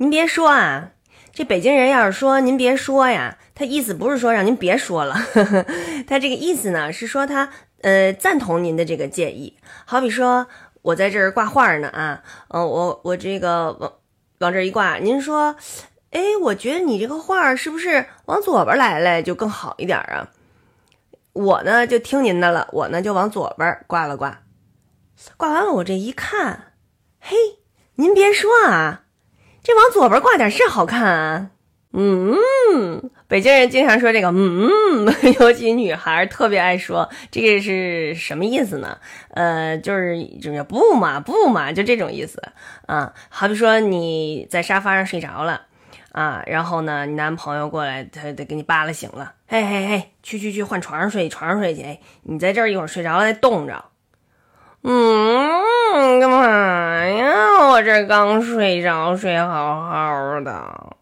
您别说啊，这北京人要是说您别说呀，他意思不是说让您别说了，他这个意思呢是说他呃赞同您的这个建议。好比说我在这儿挂画呢啊，嗯，我我这个往往这儿一挂，您说，哎，我觉得你这个画是不是往左边来来就更好一点啊？我呢就听您的了，我呢就往左边挂了挂，挂完了我这一看，嘿，您别说啊，这往左边挂点是好看啊。嗯，北京人经常说这个，嗯，尤其女孩特别爱说，这个是什么意思呢？呃，就是就是不嘛不嘛，就这种意思啊。好比说你在沙发上睡着了啊，然后呢，你男朋友过来，他得给你扒拉醒了，嘿嘿嘿，去去去换床上睡，床上睡去。哎，你在这儿一会儿睡着了再冻着。嗯，我这刚睡着，睡好好的。